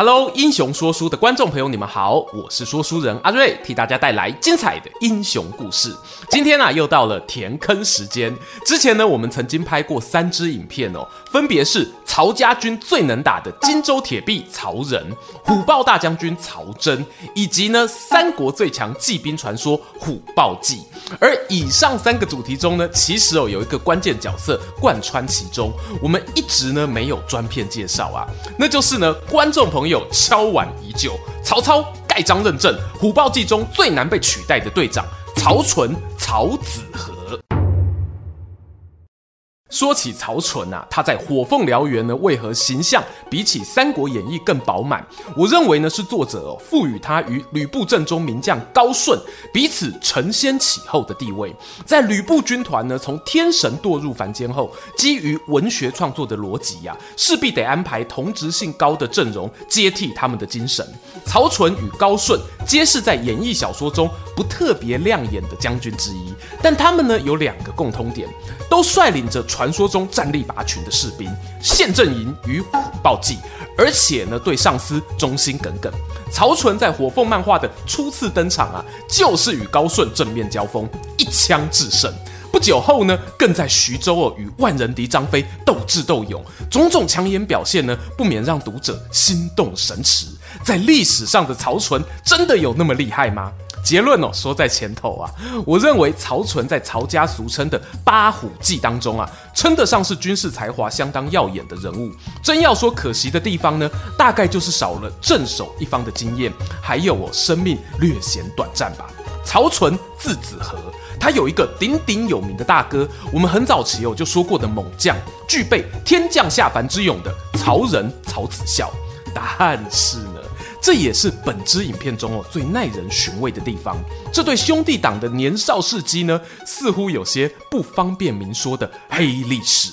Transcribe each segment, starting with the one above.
Hello，英雄说书的观众朋友，你们好，我是说书人阿瑞，替大家带来精彩的英雄故事。今天啊，又到了填坑时间。之前呢，我们曾经拍过三支影片哦，分别是曹家军最能打的荆州铁壁曹仁、虎豹大将军曹真，以及呢三国最强骑兵传说虎豹骑。而以上三个主题中呢，其实哦有一个关键角色贯穿其中，我们一直呢没有专片介绍啊，那就是呢观众朋友。敲碗已久，曹操盖章认证虎豹骑中最难被取代的队长曹纯、曹子和。说起曹纯啊，他在火凤燎原呢，为何形象比起《三国演义》更饱满？我认为呢，是作者赋予他与吕布阵中名将高顺彼此承先启后的地位。在吕布军团呢，从天神堕入凡间后，基于文学创作的逻辑呀，势必得安排同职性高的阵容接替他们的精神。曹纯与高顺皆是在演义小说中不特别亮眼的将军之一，但他们呢有两个共通点，都率领着。传说中战力拔群的士兵，陷阵营与虎豹骑，而且呢对上司忠心耿耿。曹纯在火凤漫画的初次登场啊，就是与高顺正面交锋，一枪制胜。不久后呢，更在徐州哦与万人敌张飞斗智斗勇，种种抢眼表现呢，不免让读者心动神驰。在历史上的曹纯，真的有那么厉害吗？结论哦，说在前头啊，我认为曹纯在曹家俗称的八虎记当中啊，称得上是军事才华相当耀眼的人物。真要说可惜的地方呢，大概就是少了镇守一方的经验，还有哦，生命略显短暂吧。曹纯字子和，他有一个鼎鼎有名的大哥，我们很早期哦就说过的猛将，具备天降下凡之勇的曹仁曹子孝。但是呢，这也是本支影片中哦最耐人寻味的地方。这对兄弟党的年少事迹呢，似乎有些不方便明说的黑历史。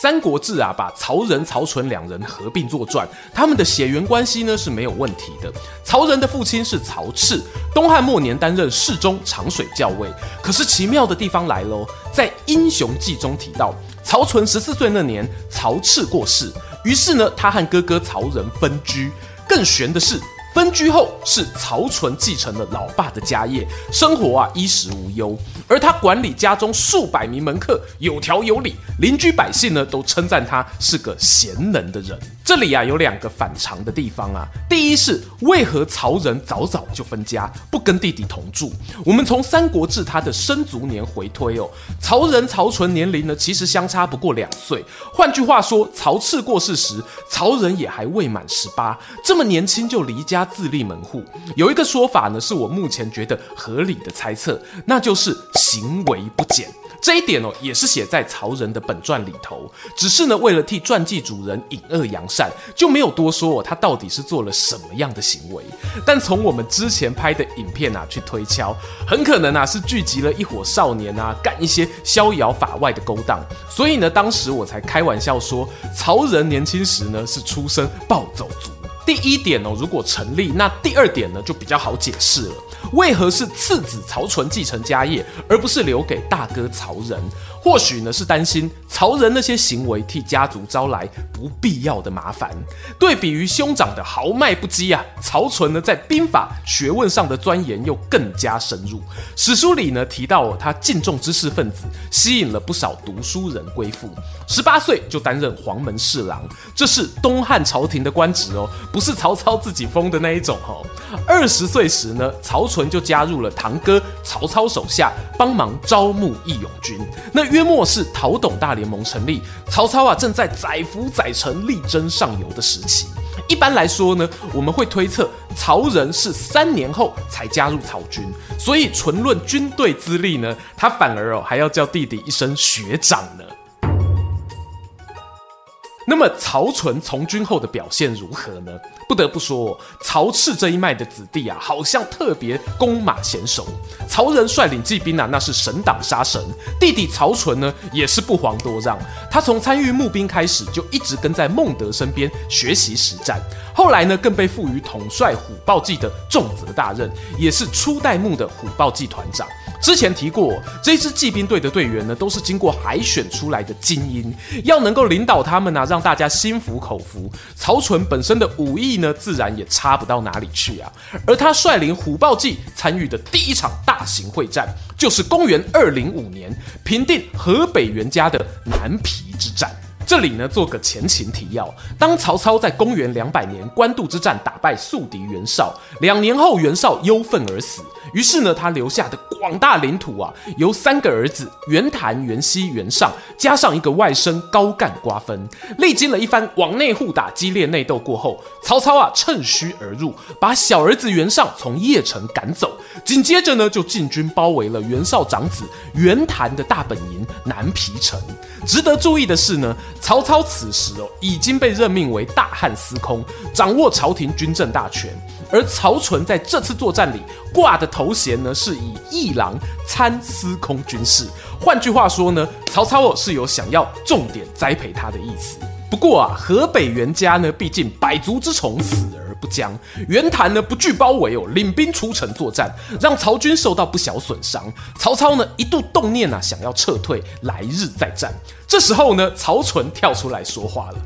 《三国志》啊，把曹仁、曹纯两人合并作传，他们的血缘关系呢是没有问题的。曹仁的父亲是曹赤，东汉末年担任侍中、长水校尉。可是奇妙的地方来喽，在《英雄记》中提到，曹纯十四岁那年，曹赤过世。于是呢，他和哥哥曹仁分居。更悬的是，分居后是曹纯继承了老爸的家业，生活啊衣食无忧。而他管理家中数百名门客，有条有理，邻居百姓呢都称赞他是个贤能的人。这里啊有两个反常的地方啊。第一是为何曹仁早早就分家，不跟弟弟同住？我们从《三国志》他的生卒年回推哦，曹仁、曹纯年龄呢其实相差不过两岁。换句话说，曹赤过世时，曹仁也还未满十八，这么年轻就离家他自立门户。有一个说法呢，是我目前觉得合理的猜测，那就是行为不检。这一点哦，也是写在曹仁的本传里头，只是呢，为了替传记主人隐恶扬善，就没有多说哦，他到底是做了什么样的行为。但从我们之前拍的影片啊去推敲，很可能啊是聚集了一伙少年啊，干一些逍遥法外的勾当。所以呢，当时我才开玩笑说，曹仁年轻时呢是出身暴走族。第一点哦，如果成立，那第二点呢就比较好解释了。为何是次子曹纯继承家业，而不是留给大哥曹仁？或许呢是担心曹仁那些行为替家族招来不必要的麻烦。对比于兄长的豪迈不羁啊，曹纯呢在兵法学问上的钻研又更加深入。史书里呢提到，他敬重知识分子，吸引了不少读书人归附。十八岁就担任黄门侍郎，这是东汉朝廷的官职哦，不是曹操自己封的那一种哦。二十岁时呢，曹纯就加入了堂哥曹操手下，帮忙招募义勇军。那约莫是陶董大联盟成立，曹操啊正在载浮载沉、力争上游的时期。一般来说呢，我们会推测曹仁是三年后才加入曹军，所以纯论军队资历呢，他反而哦还要叫弟弟一声学长呢。那么曹纯从军后的表现如何呢？不得不说，曹赤这一脉的子弟啊，好像特别弓马娴熟。曹仁率领骑兵啊，那是神挡杀神。弟弟曹纯呢，也是不遑多让。他从参与募兵开始，就一直跟在孟德身边学习实战。后来呢，更被赋予统帅虎豹骑的重责大任，也是初代目的虎豹骑团长。之前提过，这支骑兵队的队员呢，都是经过海选出来的精英，要能够领导他们呢、让大家心服口服。曹纯本身的武艺呢，自然也差不到哪里去啊。而他率领虎豹骑参与的第一场大型会战，就是公元二零五年平定河北袁家的南皮之战。这里呢，做个前情提要。当曹操在公元两百年官渡之战打败宿敌袁绍，两年后袁绍忧愤而死。于是呢，他留下的广大领土啊，由三个儿子袁谭、袁熙、袁尚，加上一个外甥高干瓜分。历经了一番往内互打、激烈内斗过后，曹操啊趁虚而入，把小儿子袁尚从邺城赶走。紧接着呢，就进军包围了袁绍长子袁谭的大本营南皮城。值得注意的是呢，曹操此时哦已经被任命为大汉司空，掌握朝廷军政大权。而曹纯在这次作战里挂的头衔呢，是以议郎参司空军事。换句话说呢，曹操哦是有想要重点栽培他的意思。不过啊，河北袁家呢，毕竟百足之虫，死而不僵。袁谭呢不惧包围哦，领兵出城作战，让曹军受到不小损伤。曹操呢一度动念啊，想要撤退，来日再战。这时候呢，曹纯跳出来说话了。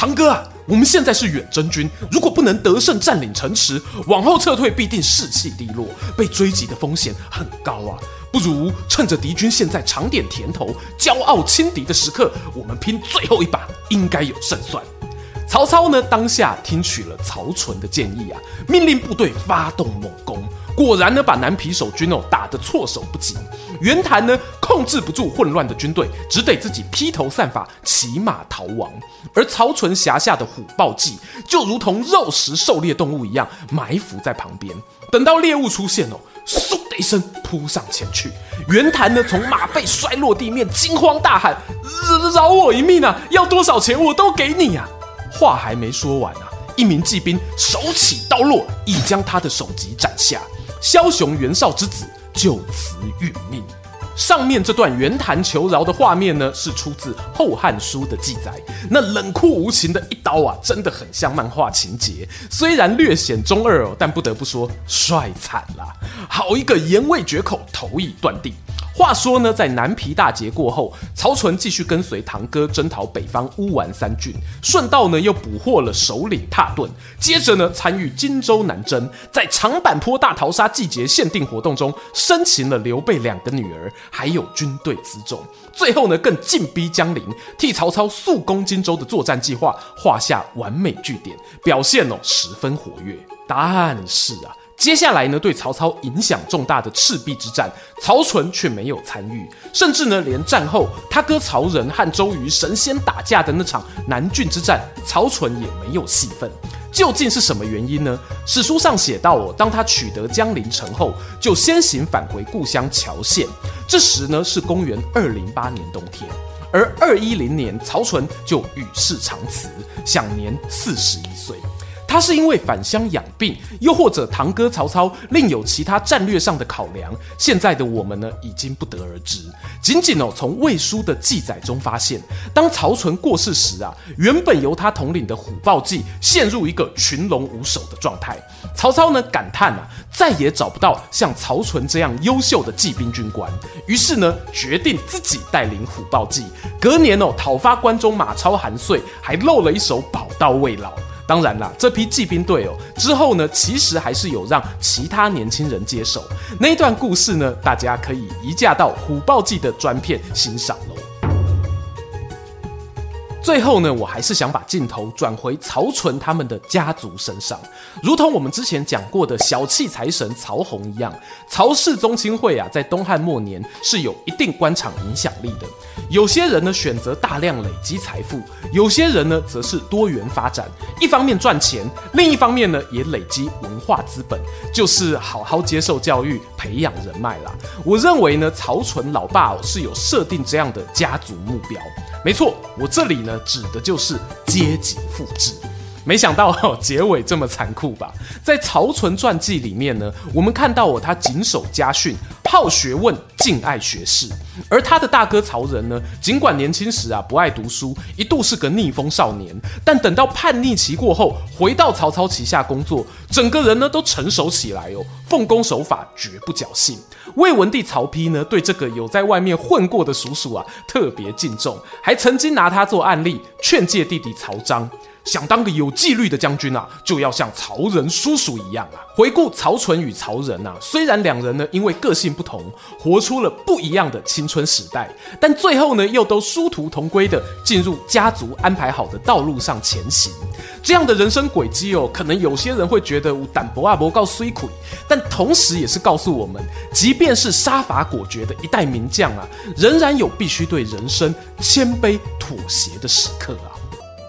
堂哥啊，我们现在是远征军，如果不能得胜占领城池，往后撤退必定士气低落，被追击的风险很高啊！不如趁着敌军现在尝点甜头、骄傲轻敌的时刻，我们拼最后一把，应该有胜算。曹操呢，当下听取了曹纯的建议啊，命令部队发动猛攻。果然呢，把南皮守军哦打得措手不及。袁谭呢控制不住混乱的军队，只得自己披头散发骑马逃亡。而曹纯辖下的虎豹骑就如同肉食狩猎动物一样埋伏在旁边，等到猎物出现哦，嗖的一声扑上前去。袁谭呢从马背摔落地面，惊慌大喊：“饶我一命啊！要多少钱我都给你啊！”话还没说完啊，一名骑兵手起刀落，已将他的首级斩下。枭雄袁绍之子就此殒命。上面这段袁谭求饶的画面呢，是出自《后汉书》的记载。那冷酷无情的一刀啊，真的很像漫画情节。虽然略显中二哦，但不得不说帅惨了。好一个言未绝口，头已断定。话说呢，在南皮大捷过后，曹纯继续跟随堂哥征讨北方乌丸三郡，顺道呢又捕获了首领蹋顿，接着呢参与荆州南征，在长坂坡大逃杀季节限定活动中生擒了刘备两个女儿，还有军队辎重，最后呢更进逼江陵，替曹操速攻荆州的作战计划画下完美句点，表现哦十分活跃。但是啊。接下来呢，对曹操影响重大的赤壁之战，曹纯却没有参与，甚至呢，连战后他哥曹仁和周瑜神仙打架的那场南郡之战，曹纯也没有戏份。究竟是什么原因呢？史书上写道哦，当他取得江陵城后，就先行返回故乡谯县。这时呢，是公元二零八年冬天，而二一零年，曹纯就与世长辞，享年四十一岁。他是因为返乡养病，又或者堂哥曹操另有其他战略上的考量，现在的我们呢，已经不得而知。仅仅哦，从魏书的记载中发现，当曹纯过世时啊，原本由他统领的虎豹骑陷入一个群龙无首的状态。曹操呢感叹啊，再也找不到像曹纯这样优秀的骑兵军官，于是呢，决定自己带领虎豹骑。隔年哦，讨伐关中马超韩遂，还露了一手宝刀未老。当然啦，这批骑兵队哦，之后呢，其实还是有让其他年轻人接手。那段故事呢，大家可以移驾到虎豹骑的专片欣赏喽。最后呢，我还是想把镜头转回曹纯他们的家族身上，如同我们之前讲过的小气财神曹洪一样，曹氏宗亲会啊，在东汉末年是有一定官场影响力的。有些人呢选择大量累积财富，有些人呢则是多元发展，一方面赚钱，另一方面呢也累积文化资本，就是好好接受教育，培养人脉啦。我认为呢，曹纯老爸哦是有设定这样的家族目标。没错，我这里呢指的就是阶级复制。没想到，结尾这么残酷吧？在曹纯传记里面呢，我们看到哦，他谨守家训，好学问，敬爱学士。而他的大哥曹仁呢，尽管年轻时啊不爱读书，一度是个逆风少年，但等到叛逆期过后，回到曹操旗下工作，整个人呢都成熟起来哦，奉公守法，绝不侥幸。魏文帝曹丕呢，对这个有在外面混过的叔叔啊特别敬重，还曾经拿他做案例，劝诫弟弟曹彰。想当个有纪律的将军啊，就要像曹仁叔叔一样啊。回顾曹纯与曹仁啊，虽然两人呢因为个性不同，活出了不一样的青春时代，但最后呢又都殊途同归的进入家族安排好的道路上前行。这样的人生轨迹哦，可能有些人会觉得胆薄啊不够水亏，但同时也是告诉我们，即便是杀伐果决的一代名将啊，仍然有必须对人生谦卑妥协的时刻啊。